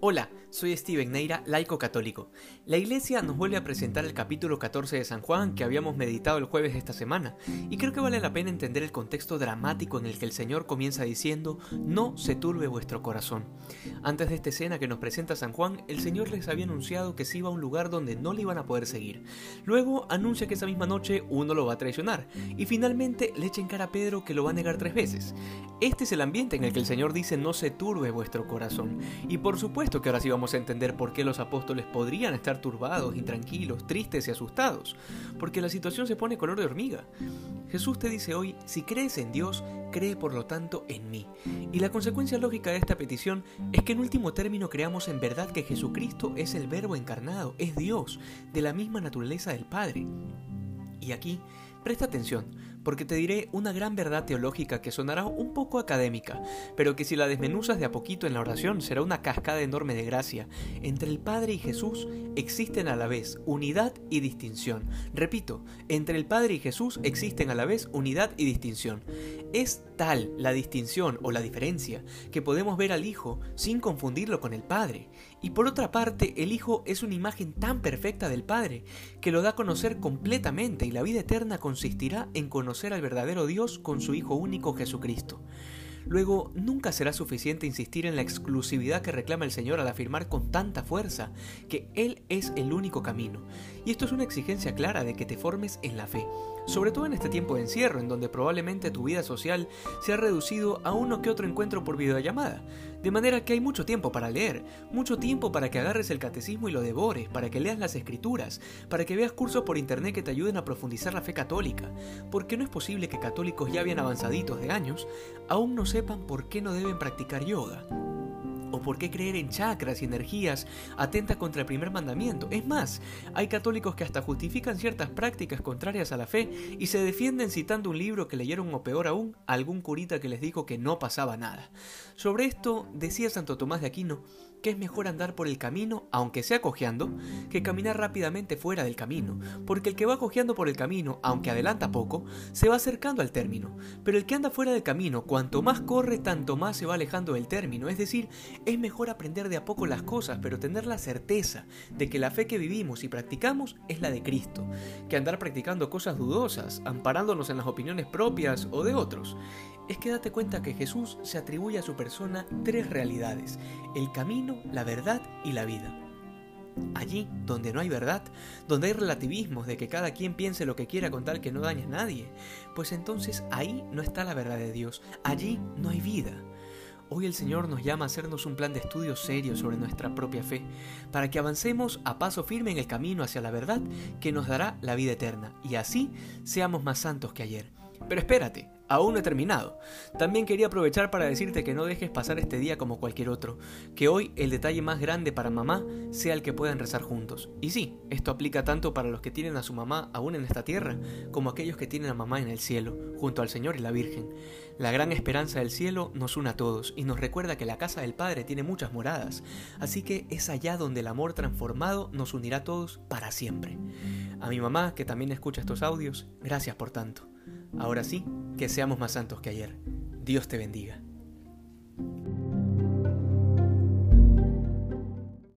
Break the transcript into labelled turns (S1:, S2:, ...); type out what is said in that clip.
S1: Hola, soy Steven Neira, laico católico. La iglesia nos vuelve a presentar el capítulo 14 de San Juan que habíamos meditado el jueves de esta semana, y creo que vale la pena entender el contexto dramático en el que el Señor comienza diciendo, no se turbe vuestro corazón. Antes de esta escena que nos presenta San Juan, el Señor les había anunciado que se iba a un lugar donde no le iban a poder seguir. Luego anuncia que esa misma noche uno lo va a traicionar, y finalmente le echa en cara a Pedro que lo va a negar tres veces. Este es el ambiente en el que el Señor dice, no se turbe vuestro corazón, y por supuesto que ahora sí vamos entender por qué los apóstoles podrían estar turbados, intranquilos, tristes y asustados, porque la situación se pone color de hormiga. Jesús te dice hoy, si crees en Dios, cree por lo tanto en mí. Y la consecuencia lógica de esta petición es que en último término creamos en verdad que Jesucristo es el Verbo encarnado, es Dios, de la misma naturaleza del Padre. Y aquí, presta atención, porque te diré una gran verdad teológica que sonará un poco académica, pero que si la desmenuzas de a poquito en la oración será una cascada enorme de gracia. Entre el Padre y Jesús existen a la vez unidad y distinción. Repito, entre el Padre y Jesús existen a la vez unidad y distinción. Es tal la distinción o la diferencia que podemos ver al Hijo sin confundirlo con el Padre. Y por otra parte, el Hijo es una imagen tan perfecta del Padre que lo da a conocer completamente y la vida eterna consistirá en conocer al verdadero Dios con su Hijo único Jesucristo. Luego, nunca será suficiente insistir en la exclusividad que reclama el Señor al afirmar con tanta fuerza que Él es el único camino. Y esto es una exigencia clara de que te formes en la fe, sobre todo en este tiempo de encierro, en donde probablemente tu vida social se ha reducido a uno que otro encuentro por videollamada. De manera que hay mucho tiempo para leer, mucho tiempo para que agarres el catecismo y lo devores, para que leas las escrituras, para que veas cursos por internet que te ayuden a profundizar la fe católica, porque no es posible que católicos ya bien avanzaditos de años aún no sepan por qué no deben practicar yoga por qué creer en chakras y energías atenta contra el primer mandamiento. Es más, hay católicos que hasta justifican ciertas prácticas contrarias a la fe y se defienden citando un libro que leyeron o peor aún, algún curita que les dijo que no pasaba nada. Sobre esto decía Santo Tomás de Aquino que es mejor andar por el camino, aunque sea cojeando, que caminar rápidamente fuera del camino, porque el que va cojeando por el camino, aunque adelanta poco, se va acercando al término, pero el que anda fuera del camino, cuanto más corre, tanto más se va alejando del término, es decir, es mejor aprender de a poco las cosas, pero tener la certeza de que la fe que vivimos y practicamos es la de Cristo, que andar practicando cosas dudosas, amparándonos en las opiniones propias o de otros es que date cuenta que Jesús se atribuye a su persona tres realidades, el camino, la verdad y la vida. Allí donde no hay verdad, donde hay relativismos de que cada quien piense lo que quiera con tal que no dañe a nadie, pues entonces ahí no está la verdad de Dios, allí no hay vida. Hoy el Señor nos llama a hacernos un plan de estudio serio sobre nuestra propia fe, para que avancemos a paso firme en el camino hacia la verdad que nos dará la vida eterna, y así seamos más santos que ayer. Pero espérate, aún no he terminado. También quería aprovechar para decirte que no dejes pasar este día como cualquier otro, que hoy el detalle más grande para mamá sea el que puedan rezar juntos. Y sí, esto aplica tanto para los que tienen a su mamá aún en esta tierra, como aquellos que tienen a mamá en el cielo, junto al Señor y la Virgen. La gran esperanza del cielo nos une a todos y nos recuerda que la casa del Padre tiene muchas moradas, así que es allá donde el amor transformado nos unirá a todos para siempre. A mi mamá, que también escucha estos audios, gracias por tanto. Ahora sí, que seamos más santos que ayer. Dios te bendiga.